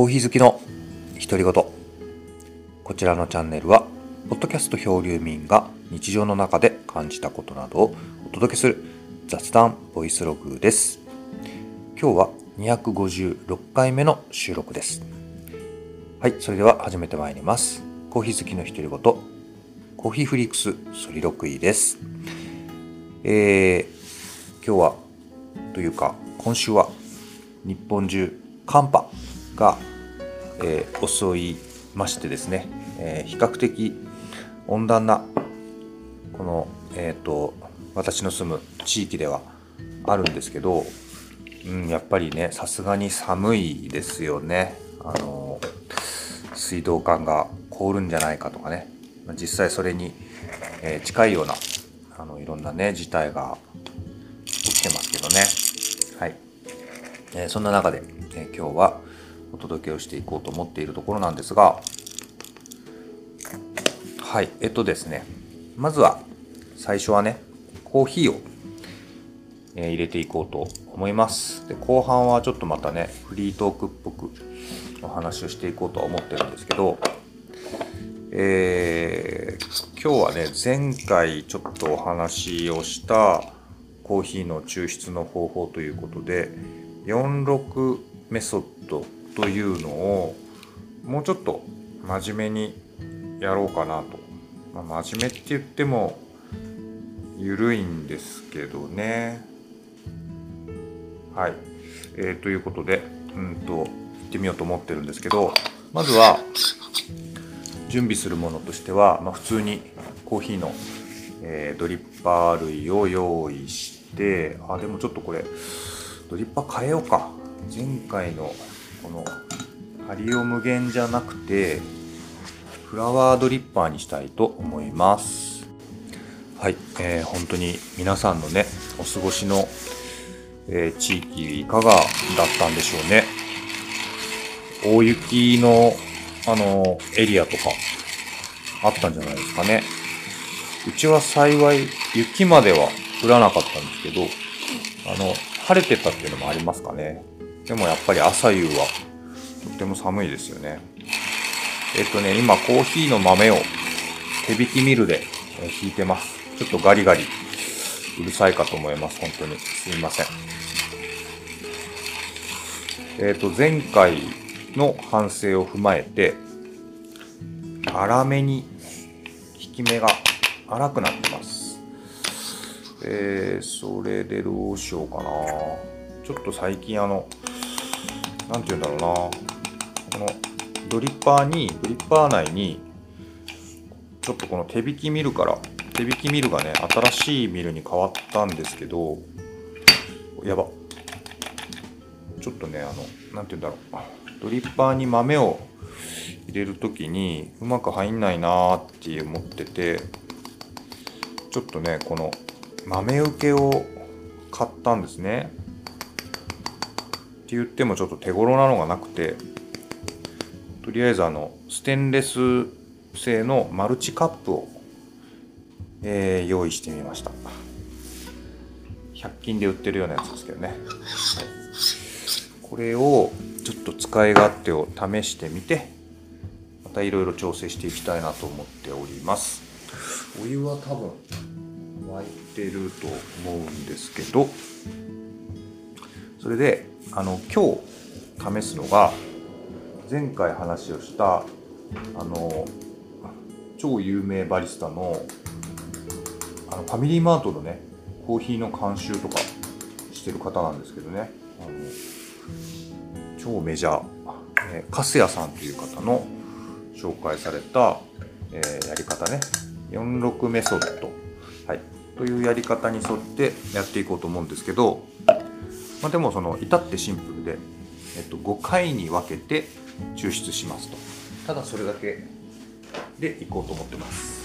コーヒー好きの独り言。こちらのチャンネルはポッドキャスト漂流民が日常の中で感じたことなどをお届けする雑談ボイスログです。今日は256回目の収録です。はいそれでは始めてまいります。コーヒー好きの独り言。コーヒーフリークスソリロクイです。えー、今日はというか今週は日本中寒波が、えー、襲いましてですね、えー、比較的温暖なこの、えーと、私の住む地域ではあるんですけど、うん、やっぱりねさすがに寒いですよね。あの水道管が凍るんじゃないかとかね実際それに、え、近いようなあのいろんなね事態が起きてますけどね。はい、えー、そんな中で、え、今日はお届けをしていこうと思っているところなんですがはいえっとですねまずは最初はねコーヒーを、入れていこうと思います。で後半はちょっとまたねフリートークっぽくお話をしていこうとは思ってるんですけどえー、今日はね前回ちょっとお話をしたコーヒーの抽出の方法ということで46メソッドというのをもうちょっと真面目にやろうかなと、まあ、真面目って言っても緩いんですけどね。はい、えー、ということでうんと行ってみようと思ってるんですけどまずは準備するものとしては、まあ、普通にコーヒーの、えー、ドリッパー類を用意してあでもちょっとこれドリッパー変えようか。前回のこのハリオ無限じゃなくてフラワードリッパーにしたいと思います。はい、えー、本当に皆さんのねお過ごしの、えー、地域いかがだったんでしょうね。大雪のあのエリアとかあったんじゃないですかね。うちは幸い雪までは降らなかったんですけどあの晴れてたっていうのもありますかね。でもやっぱり朝夕はとても寒いですよね。えっとね、今コーヒーの豆を手引きミルで引いてます。ちょっとガリガリうるさいかと思います。本当に。すいません。えっと、前回の反省を踏まえて、粗めに引き目が粗くなってます。えー、それでどうしようかな。ちょっと最近あの、何て言うんだろうな。このドリッパーにドリッパー内にちょっとこの手引きミルから手引きミルがね新しいミルに変わったんですけどやば。ちょっとねあの何て言うんだろう。ドリッパーに豆を入れる時にうまく入んないなーって思っててちょっとねこの豆受けを買ったんですね。って言ってもちょっと手頃なのがなくてとりあえずあのステンレス製のマルチカップを、えー、用意してみました。100均で売ってるようなやつですけどね、はい、これをちょっと使い勝手を試してみてまたいろいろ調整していきたいなと思っております。お湯は多分沸いてると思うんですけどそれであの今日試すのが前回話をしたあの超有名バリスタのあのファミリーマートのねコーヒーの監修とかしてる方なんですけどね。あの超メジャー、えー、カスヤさんという方の紹介された、えー、やり方ね。46メソッド、はい、というやり方に沿ってやっていこうと思うんですけどまあ、でもその至ってシンプルで、えっと、5回に分けて抽出しますと。ただそれだけでいこうと思ってます。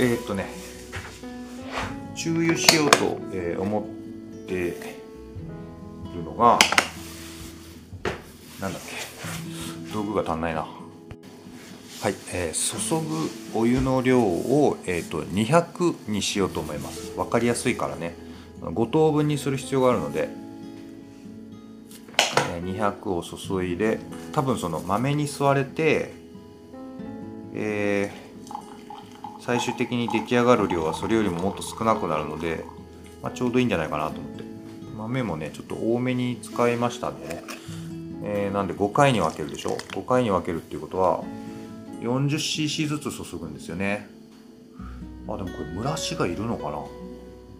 えー、っとね注油しようと、え、思っているのがなんだっけ道具が足んないな。はい、えー、注ぐお湯の量を、えーと、と200にしようと思います。分かりやすいからね。5等分にする必要があるので200を注いで多分その豆に吸われて、えー、最終的に出来上がる量はそれよりももっと少なくなるので、まあ、ちょうどいいんじゃないかなと思って。豆もねちょっと多めに使いましたんでね、えー、なんで5回に分けるでしょ？5回に分けるっていうことは 40cc ずつ注ぐんですよね。あでもこれ蒸らしがいるのかな？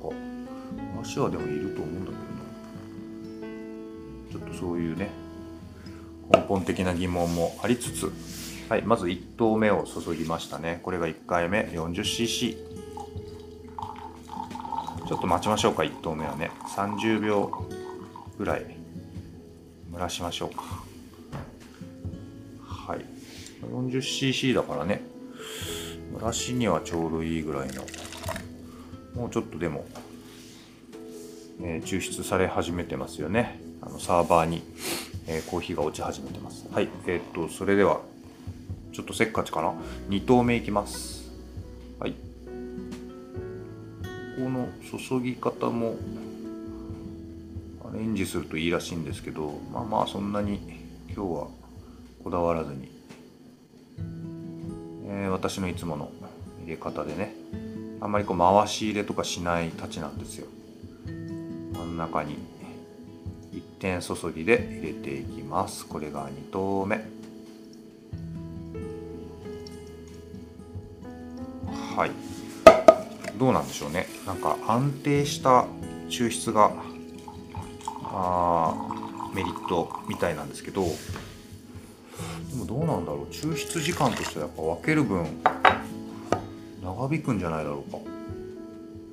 蒸らしはでもいると思うんだちょっとそういうね根本的な疑問もありつつはいまず1投目を注ぎましたね。これが1回目 40cc ちょっと待ちましょうか1投目はね。30秒ぐらい。蒸らしましょうか。はい。40cc だからね。蒸らしにはちょうどいいぐらいの。もうちょっとでも、えー、抽出され始めてますよね。あのサーバーに、えー、コーヒーが落ち始めてます。はい、えー、っと、それでは、ちょっとせっかちかな？2投目いきます。はい。この注ぎ方もアレンジするといいらしいんですけど、まあまあそんなに今日はこだわらずに、えー、私のいつもの入れ方でね、あんまりこう回し入れとかしないたちなんですよ。真ん中に点注ぎで入れていきます。これが2投目。はい。どうなんでしょうね。なんか安定した抽出があメリットみたいなんですけど。でもどうなんだろう。抽出時間としてはやっぱ分ける分長引くんじゃないだろうか。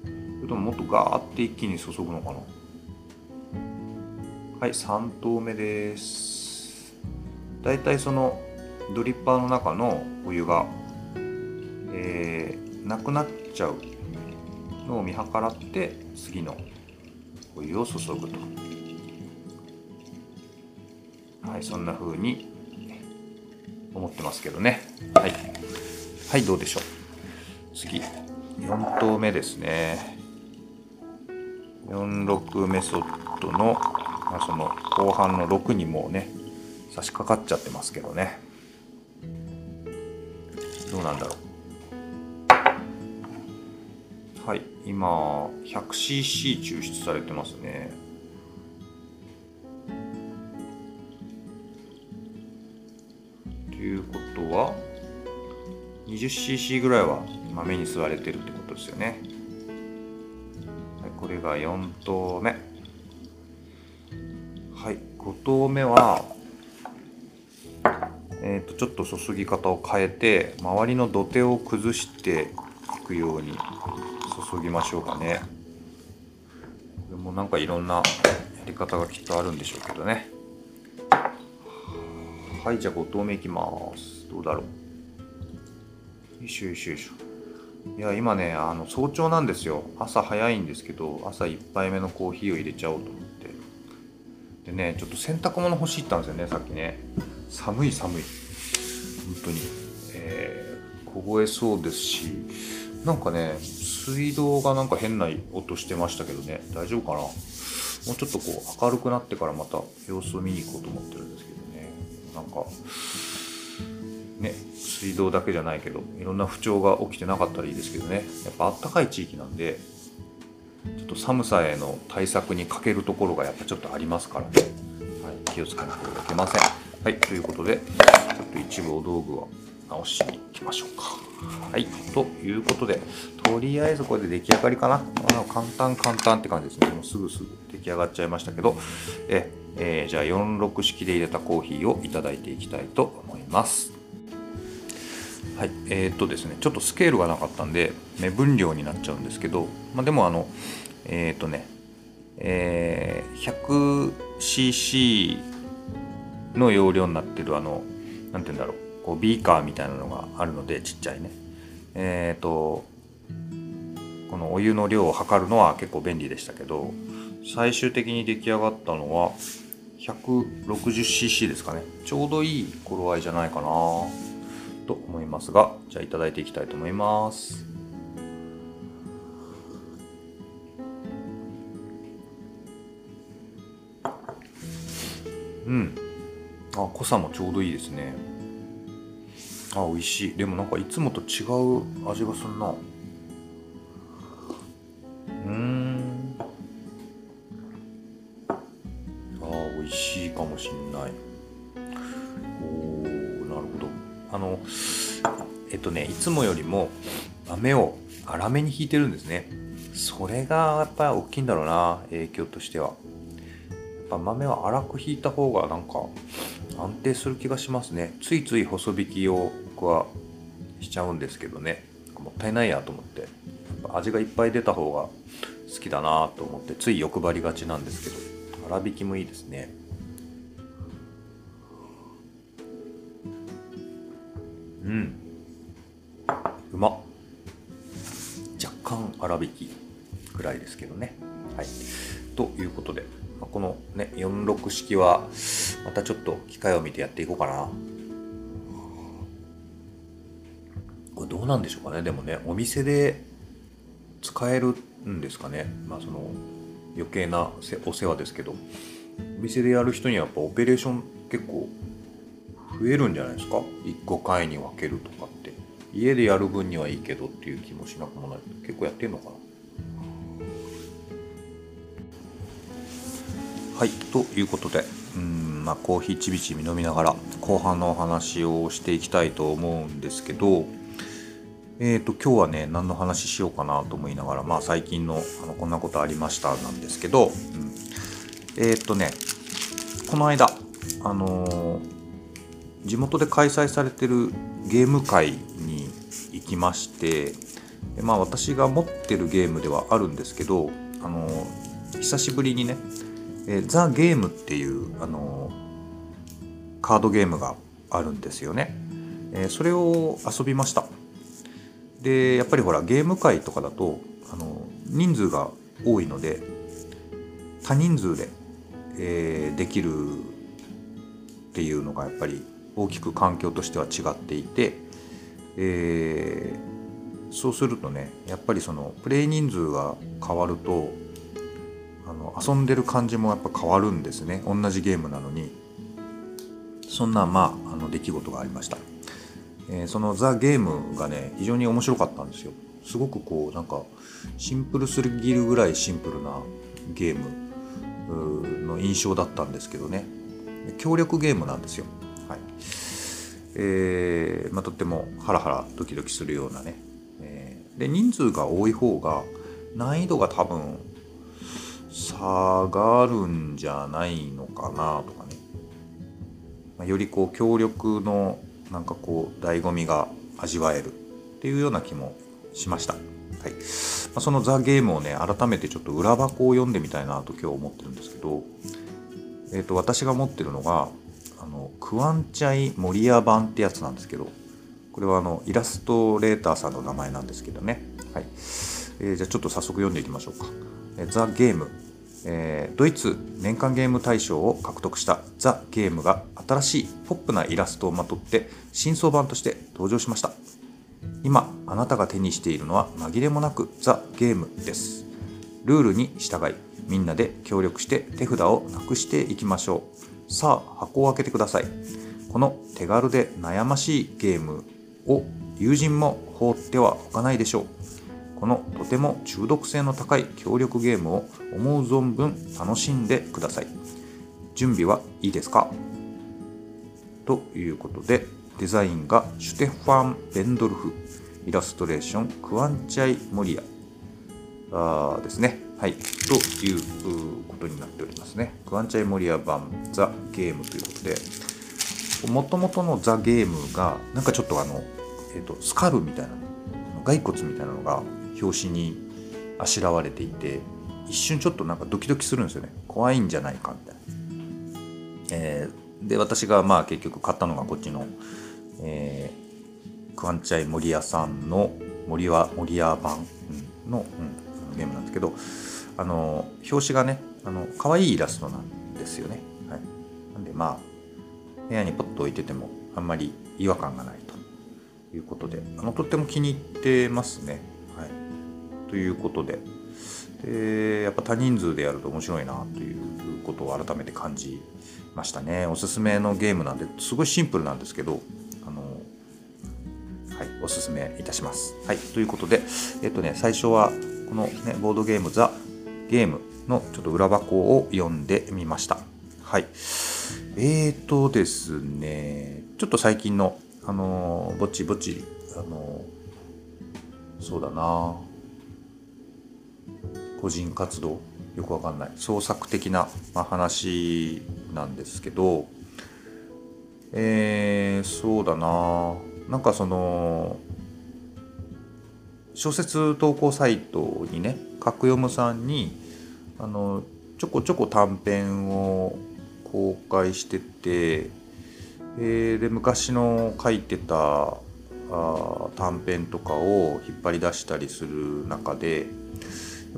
それとももっとガーって一気に注ぐのかな。はい3投目です。だいたいそのドリッパーの中のお湯が、えー、なくなっちゃうのを見計らって次のお湯を注ぐと。はいそんな風に思ってますけどね。はい。はいどうでしょう。次4投目ですね。46メソッドのまあ、その後半の6にもうね差し掛かっちゃってますけどね。どうなんだろう。はい今 100cc 抽出されてますね。ということは 20cc ぐらいは豆に吸われてるってことですよね、これが4投目。はい5投目はえーと、ちょっと注ぎ方を変えて周りの土手を崩していくように注ぎましょうかね。これもなんかいろんなやり方がきっとあるんでしょうけどね。はいじゃあ5投目いきます。どうだろう。よいしょよいしょよいしょ。いや今ねあの早朝なんですよ。朝早いんですけど朝1杯目のコーヒーを入れちゃおうと。でねちょっと洗濯物欲しいったんですよねさっきね。寒い寒い。本当に、えー、凍えそうですしなんかね水道がなんか変な音してましたけどね。大丈夫かな？もうちょっとこう明るくなってからまた様子を見に行こうと思ってるんですけどね。なんかね水道だけじゃないけどいろんな不調が起きてなかったらいいですけどね。やっぱあったかい地域なんでちょっと寒さへの対策に欠けるところがやっぱちょっとありますからね、はい、気をつけなければいけません。はい、ということで、ちょっと一部お道具を直しに行きましょうか。はい、ということで、とりあえずこれで出来上がりかな。簡単簡単って感じですね。もうすぐすぐ出来上がっちゃいましたけど、ええー、じゃあ46式で入れたコーヒーをいただいていきたいと思います。はい、えー、っとですね、ちょっとスケールがなかったんで、目分量になっちゃうんですけど、まあ、でもあの、えー、っとね、えー、100cc の容量になってるあの、なんて言うんだろう、こうビーカーみたいなのがあるので、ちっちゃいね。えー、っと、このお湯の量を測るのは結構便利でしたけど、最終的に出来上がったのは 160cc ですかね。ちょうどいい頃合いじゃないかな。と思いますがじゃあいただいていきたいと思います。うん。あ濃さもちょうどいいですね。あ美味しい。でもなんかいつもと違う味がするな。つもよりも豆を粗めにひいてるんですね。それがやっぱり大きいんだろうな影響としては。やっぱ豆は粗くひいた方がなんか安定する気がしますね。ついつい細引きを僕はしちゃうんですけどね。もったいないやと思って。やっぱ味がいっぱい出た方が好きだなと思ってつい欲張りがちなんですけど。粗挽きもいいですね。うん。うまっ若干粗挽きぐらいですけどね。はい。ということでまあこのね46式はまたちょっと機会を見てやっていこうかな。これどうなんでしょうかね。でもねお店で使えるんですかね。まあその余計なお世話ですけど。お店でやる人にはやっぱオペレーション結構増えるんじゃないですか。5回に分けるとか家でやる分にはいいけどっていう気もしなくもない。結構やってんのかな？はいということでうんまあコーヒーちびちび飲みながら後半のお話をしていきたいと思うんですけどえー、と今日はね何の話しようかなと思いながらまあ最近のあのこんなことありましたなんですけど、うん、えっ、とねこの間あのー地元で開催されてるゲーム会にきましてまあ私が持ってるゲームではあるんですけどあの久しぶりにねザ・ゲームっていう、あのカードゲームがあるんですよね、えそれを遊びました。でやっぱりほらゲーム会とかだと、あの人数が多いので多人数で、えーできるっていうのがやっぱり大きく環境としては違っていて、えーそうするとねやっぱりそのプレイ人数が変わるとあの遊んでる感じもやっぱ変わるんですね。同じゲームなのに。そんなまああの出来事がありました、えーそのザ・ゲームがね非常に面白かったんですよ。すごくこうなんかシンプルすぎるぐらいシンプルなゲームの印象だったんですけどね。協力ゲームなんですよ。はい。えーまあ、とってもハラハラドキドキするようなね、えーで人数が多い方が難易度が多分下がるんじゃないのかなとかね、まあ、よりこう協力のなんかこう醍醐味が味わえるっていうような気もしました、はい。まあ、そのザ・ゲームをね改めてちょっと裏箱を読んでみたいなと今日思ってるんですけど、えー、と私が持ってるのがクワンチャイ・モリア版ってやつなんですけどこれはあのイラストレーターさんの名前なんですけどね、はい。えーじゃあちょっと早速読んでいきましょうか「えザ・ゲーム」えードイツ年間ゲーム大賞を獲得した「ザ・ゲーム」が新しいポップなイラストをまとって新装版として登場しました。今あなたが手にしているのは紛れもなくザ・ゲームです。ルールに従いみんなで協力して手札をなくしていきましょう。さあ箱を開けてください。この手軽で悩ましいゲームを友人も放ってはおかないでしょう。このとても中毒性の高い協力ゲームを思う存分楽しんでください。準備はいいですか？ということでデザインがシュテファン・ベンドルフイラストレーションクワンチャイ・モリアあーですね。はい。ということになっておりますねクワンチャイ・モリア版ザ・ゲームということでもともとのザ・ゲームがなんかちょっとあの、えー、とスカルみたいな骸骨みたいなのが表紙にあしらわれていて一瞬ちょっとなんかドキドキするんですよね怖いんじゃないかみたいな。えーで私がまあ結局買ったのがこっちの、えークワンチャイ森屋さんの森は森屋版うんの、うん、ゲームなんですけどあの表紙がねあの可愛いイラストなんですよね。はい、なんでまあ部屋にポッと置いててもあんまり違和感がないということであのとっても気に入ってますね。はい、ということで。でやっぱ多人数でやると面白いなということを改めて感じましたね。おすすめのゲームなんですごいシンプルなんですけどあのはいおすすめいたします。はい。ということでえっとね最初はこのねボードゲームザゲームのちょっと裏箱を読んでみました。はい。えーとですねちょっと最近のあのぼちぼちあのそうだな。個人活動よくわかんない。創作的な、まあ、話なんですけどえー、そうだな。なんかその小説投稿サイトにね角読むさんにあのちょこちょこ短編を公開してて、えー、で昔の書いてたあ短編とかを引っ張り出したりする中でや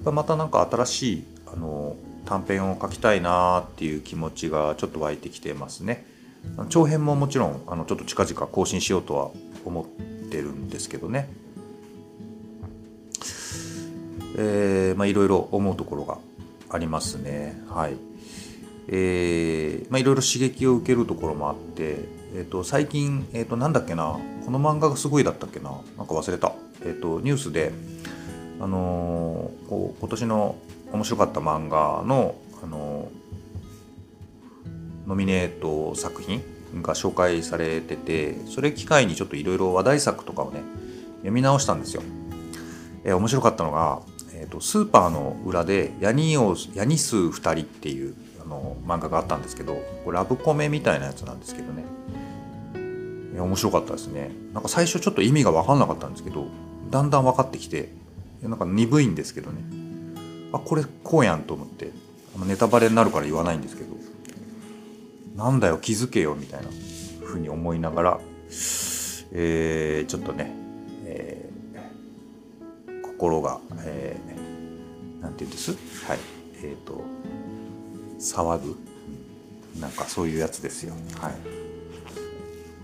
っぱまた何か新しいあの短編を書きたいなっていう気持ちがちょっと湧いてきてますね。長編ももちろんあのちょっと近々更新しようとは思ってるんですけどね。えー、まあいろいろ思うところがありますね。はい。えー、まあいろいろ刺激を受けるところもあって、えっ、ー、と最近えっ、ー、となんだっけなこの漫画がすごいだったっけななんか忘れた。えっ、ー、とニュースであのこう今年の面白かった漫画の、あのノミネート作品が紹介されててそれ機会にちょっといろいろ話題作とかをね読み直したんですよ。えー、面白かったのが、えーと、スーパーの裏でヤニをヤニ数2人っていうあの漫画があったんですけどこれラブコメみたいなやつなんですけどね。面白かったですね。なんか最初ちょっと意味が分かんなかったんですけどだんだん分かってきてなんか鈍いんですけどね。あこれこうやんと思って。ネタバレになるから言わないんですけど。なんだよ気づけよみたいなふうに思いながら、えー、ちょっとね、心が、えー、なんて言うんです？はい。えっ、ー、と騒ぐ。なんかそういうやつですよ。はい。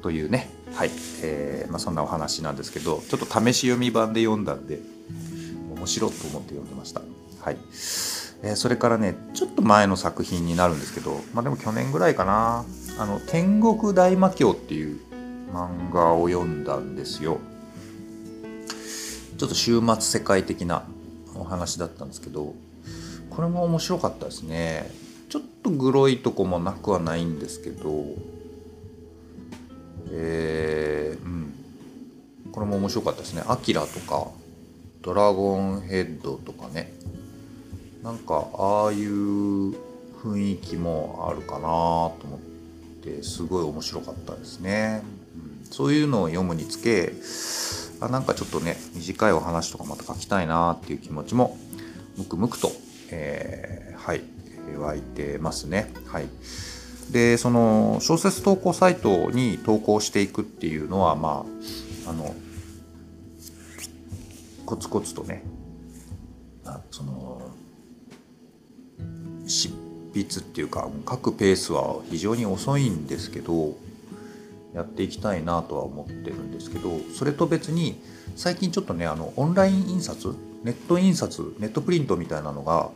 というね。はい、えーまあ、そんなお話なんですけどちょっと試し読み版で読んだんで面白いと思って読んでました。はい。えー、それからね、ちょっと前の作品になるんですけど、まあでも去年ぐらいかな、あの、天国大魔教っていう漫画を読んだんですよ。ちょっと終末世界的なお話だったんですけど、これも面白かったですね。ちょっとグロいとこもなくはないんですけど、えー、うん。これも面白かったですね。アキラとか、ドラゴンヘッドとかね。なんかああいう雰囲気もあるかなと思ってすごい面白かったですね、うん、そういうのを読むにつけあなんかちょっとね短いお話とかまた書きたいなっていう気持ちもムクムクと、えー、はい湧いてますね。はい。でその小説投稿サイトに投稿していくっていうのはまああのコツコツとねその執筆っていうか書くペースは非常に遅いんですけどやっていきたいなとは思ってるんですけどそれと別に最近ちょっとねあのオンライン印刷ネット印刷ネットプリントみたいなのが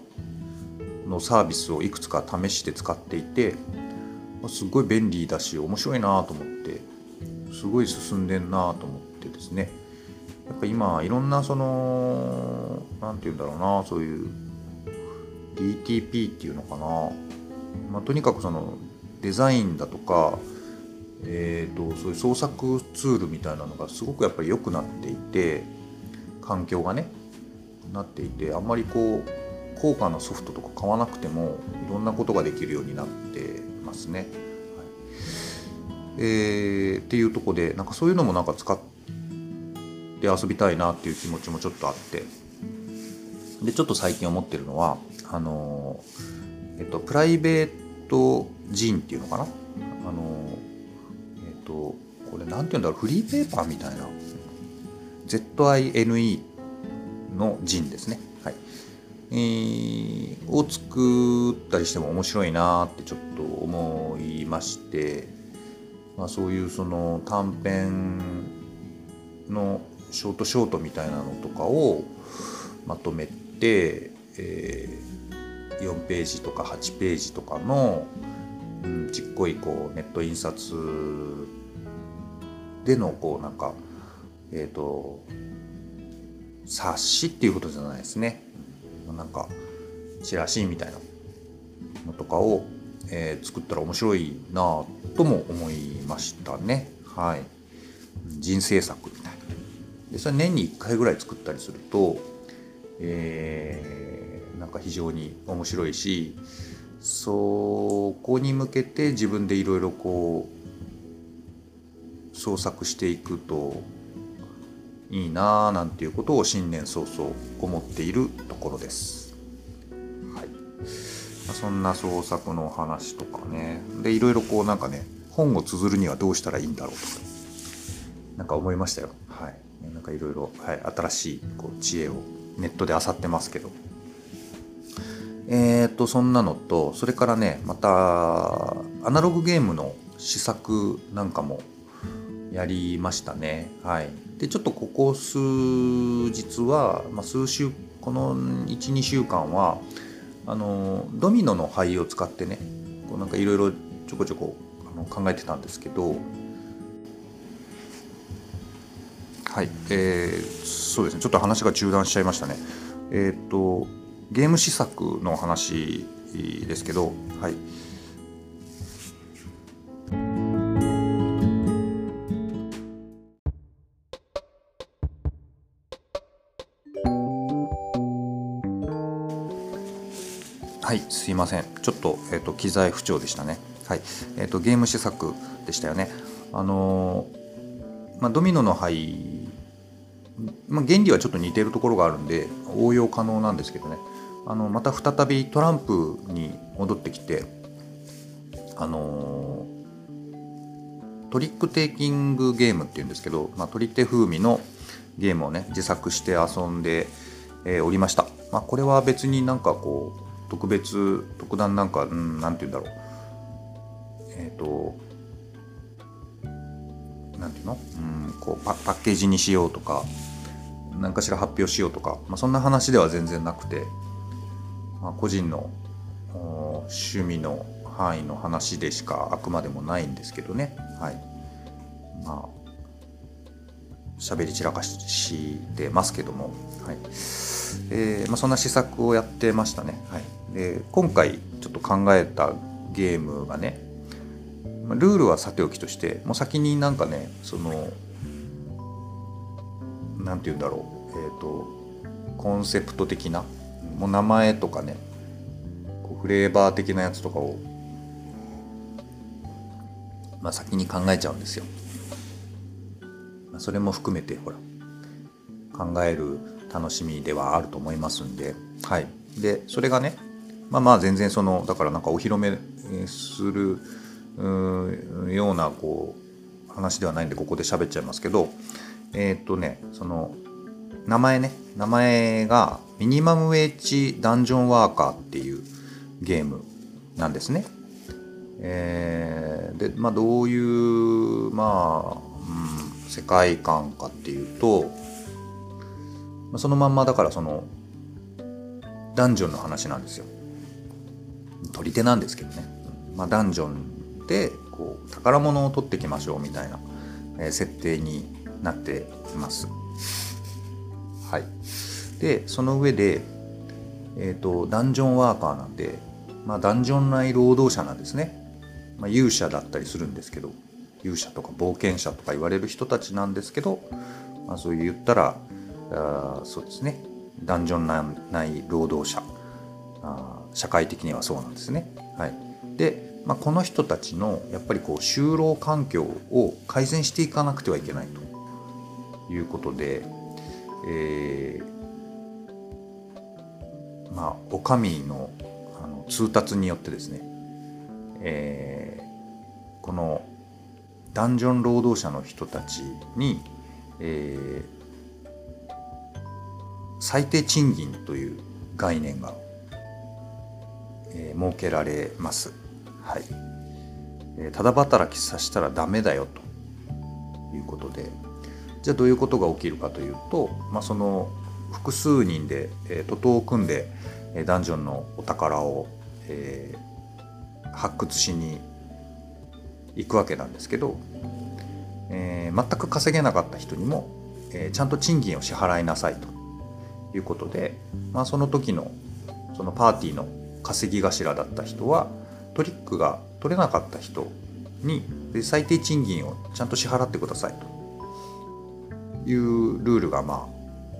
のサービスをいくつか試して使っていてすごい便利だし面白いなと思ってすごい進んでんなと思ってですね。やっぱ今いろんなその何て言うんだろうなそういう DTP っていうのかな、まあ、とにかくそのデザインだとか、えーと、そういう創作ツールみたいなのがすごくやっぱり良くなっていて環境がねなっていてあんまりこう高価なソフトとか買わなくてもいろんなことができるようになってますね。はい。えー、っていうとこでなんかそういうのもなんか使って遊びたいなっていう気持ちもちょっとあって。でちょっと最近思ってるのはあのえっとプライベートジンっていうのかな？あのとこれなんて言うんだろうフリーペーパーみたいな。ZINE のジンですね。はい。えー、を作ったりしても面白いなってちょっと思いまして、まあ、そういうその短編のショートショートみたいなのとかをまとめて、えー、4ページとか8ページとかの、ちっこいこうネット印刷でのこうなんかえっ、ー、と冊子っていうことじゃないですね。なんかチラシみたいなのとかを、えー、作ったら面白いなとも思いましたね。はい。人生作みたいな。でそれ年に1回ぐらい作ったりすると、えー、なんか非常に面白いしそこに向けて自分でいろいろこう創作していくといいなあなんていうことを新年早々思っているところです。はい、そんな創作の話とかねでいろいろこうなんかね本を綴るにはどうしたらいいんだろうとかなんか思いましたよ。はい、なんかいろいろ、はい、新しいこう知恵をネットで漁ってますけど。えっ、とそんなのとそれからねまたアナログゲームの試作なんかもやりましたね。はい、でちょっとここ数日は、まあ、数週この12週間はあのドミノの灰を使ってねこうなんかいろいろちょこちょこあの考えてたんですけどはい。えー、そうですね。ちょっと話が中断しちゃいましたね。えっ、とゲーム試作の話ですけどはい。はいすいません。ちょっと,、えーと、機材不調でしたね。はい。えーと、ゲーム試作でしたよね。あのー、まあ、ドミノの牌、まあ、原理はちょっと似てるところがあるんで応用可能なんですけどね。あのまた再びトランプに戻ってきてあの、トリックテイキングゲームっていうんですけど、まあ、取り手風味のゲームをね自作して遊んで、えー、おりました、まあ、これは別になんかこう特別特段なんか、うん、なんて言うんだろう。えっ、ー、となんていうの、うん、こうパパッケージにしようとか何かしら発表しようとか、まあ、そんな話では全然なくて、まあ、個人の趣味の範囲の話でしかあくまでもないんですけどね。はい。まあ喋り散らかしてますけども。はい。えーまあ、そんな施策をやってましたね。はい、で今回ちょっと考えたゲームがねルールはさておきとしてもう先になんかねその何て言うんだろう。えっ、ー、とコンセプト的なもう名前とかねフレーバー的なやつとかを、まあ、先に考えちゃうんですよ。それも含めてほら考える楽しみではあると思いますんで、はい、でそれがねまあまあ全然そのだからなんかお披露目するようなこう話ではないんでここで喋っちゃいますけどえー、っとねその名前ね。名前がミニマムウェッジダンジョンワーカーっていうゲームなんですね。えー、でまあどういうまあ、うん、世界観かっていうとそのまんまだからそのダンジョンの話なんですよ。取り手なんですけどね、まあ、ダンジョンでこう宝物を取ってきましょうみたいな、え、設定になっています。はい。でその上で、えーと、ダンジョンワーカーなんで、まあ、ダンジョン内労働者なんですね、まあ、勇者だったりするんですけど勇者とか冒険者とか言われる人たちなんですけど、まあ、そう言ったらあそうですね。ダンジョン内労働者。あ社会的にはそうなんですね。はい、で、まあ、この人たちのやっぱりこう就労環境を改善していかなくてはいけないということで、えー、まあお上のあの通達によってですね、えー、このダンジョン労働者の人たちに、えー、最低賃金という概念が、えー、設けられます。はいえー、ただ働きさせたらダメだよということでじゃあどういうことが起きるかというと、まあ、その複数人で、えー、徒党を組んで、え、ダンジョンのお宝を、えー、発掘しに行くわけなんですけど、えー、全く稼げなかった人にも、えー、ちゃんと賃金を支払いなさいということで、まあ、その時のそのパーティーの稼ぎ頭だった人はトリックが取れなかった人に最低賃金をちゃんと支払ってくださいと。いうルールがま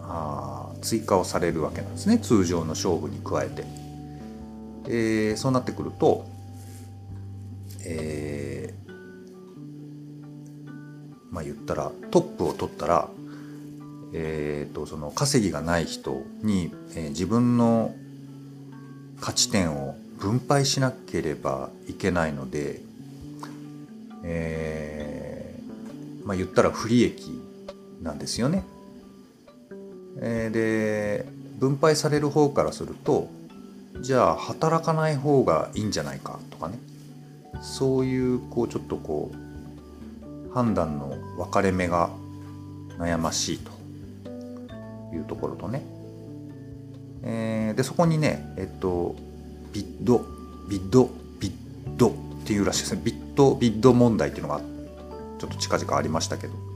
ああ追加をされるわけなんですね通常の勝負に加えて。えー、そうなってくると、えー、まあ言ったらトップを取ったら、えーと、その稼ぎがない人に、えー、自分の勝ち点を分配しなければいけないので、えー、まあ言ったら不利益なんですよね。え、で分配される方からするとじゃあ働かない方がいいんじゃないかとかね。そういうこうちょっとこう判断の分かれ目が悩ましいというところとね、えー、でそこにねえっとビッドビッドビッドっていうらしいですね。ビッドビッド問題っていうのがちょっと近々ありましたけど。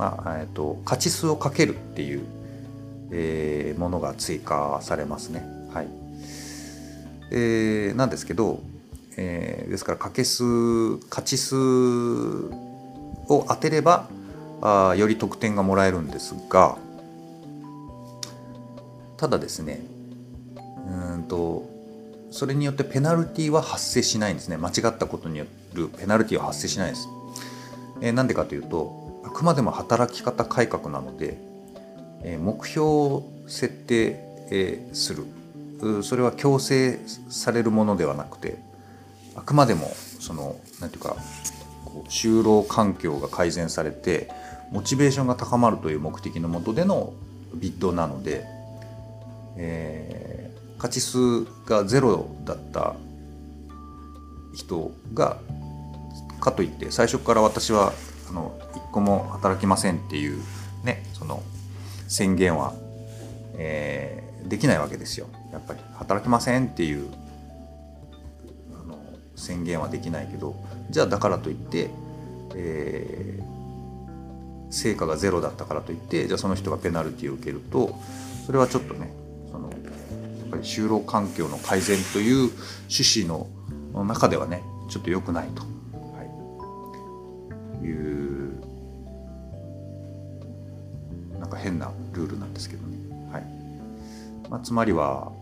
まあえっと勝ち数をかけるっていう、えー、ものが追加されますね。はい。えー、なんですけど、えー、ですから掛け数勝ち数を当てればあより得点がもらえるんですがただですねうんとそれによってペナルティは発生しないんですね。間違ったことによるペナルティは発生しないです。えー、なんでかというとあくまでも働き方改革なので、え、目標を設定、え、する。それは強制されるものではなくてあくまでもその何て言うかこう就労環境が改善されてモチベーションが高まるという目的のもとでのビッドなので、えー、勝ち数がゼロだった人がかといって最初から私はあの個も働きませんっていうねその宣言は、えー、できないわけですよ。やっぱり働きませんっていうあの宣言はできないけどじゃあだからといって、えー、成果がゼロだったからといってじゃあその人がペナルティを受けるとそれはちょっとねそのやっぱり就労環境の改善という趣旨の中ではねちょっと良くないと、まあ、つまりは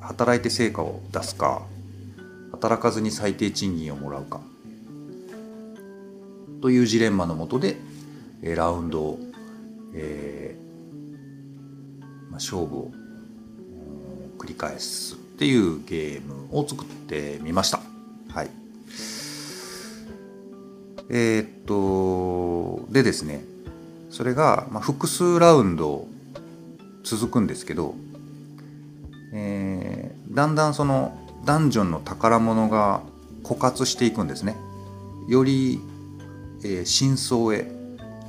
働いて成果を出すか働かずに最低賃金をもらうかというジレンマのもとでラウンドを、えーまあ、勝負を繰り返すっていうゲームを作ってみました。はい。えー、っとでですねそれが、まあ、複数ラウンド続くんですけどえー、だんだんそのダンジョンの宝物が枯渇していくんですね。より、えー、深層へ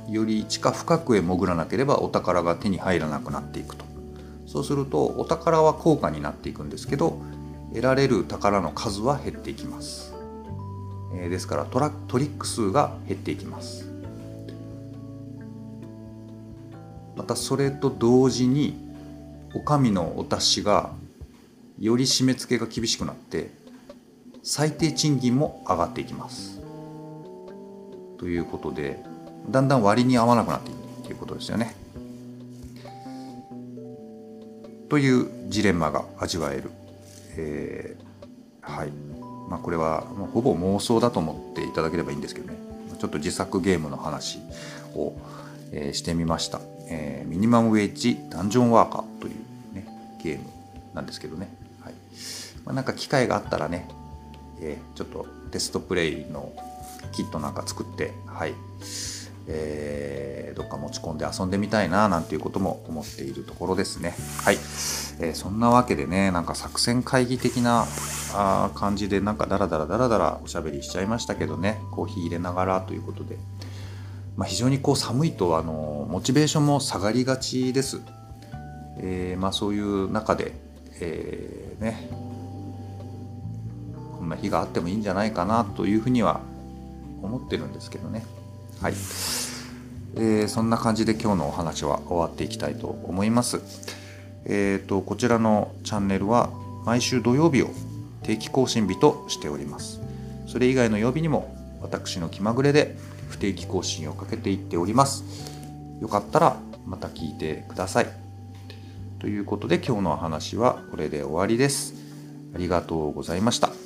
より地下深くへ潜らなければお宝が手に入らなくなっていくと。そうするとお宝は高価になっていくんですけど得られる宝の数は減っていきます、えー、ですからトラトリック数が減っていきます。またそれと同時にお上のお達しがより締め付けが厳しくなって最低賃金も上がっていきます。ということでだんだん割に合わなくなっていくということですよね。というジレンマが味わえる。えー、はい。まあこれはほぼ妄想だと思っていただければいいんですけどね。ちょっと自作ゲームの話を、え、してみました。えー、ミニマムウェッジダンジョンワーカーというね、ゲームなんですけどね。はい。まあ、なんか機会があったらね、えー、ちょっとテストプレイのキットなんか作って、はい。えー、どっか持ち込んで遊んでみたいななんていうことも思っているところですね。はい。えー、そんなわけでね、なんか作戦会議的なあ感じでなんかダラダラダラダラおしゃべりしちゃいましたけどね、コーヒー入れながらということで。まあ、非常にこう寒いとあのモチベーションも下がりがちです。えー、まあ、そういう中で、えー、ね、こんな日があってもいいんじゃないかなというふうには思ってるんですけどね。はい、えー、そんな感じで今日のお話は終わっていきたいと思います。えっ、ー、とこちらのチャンネルは毎週土曜日を定期更新日としております。それ以外の曜日にも私の気まぐれで定期更新をかけていっております。よかったらまた聞いてください。ということで今日の話はこれで終わりです。ありがとうございました。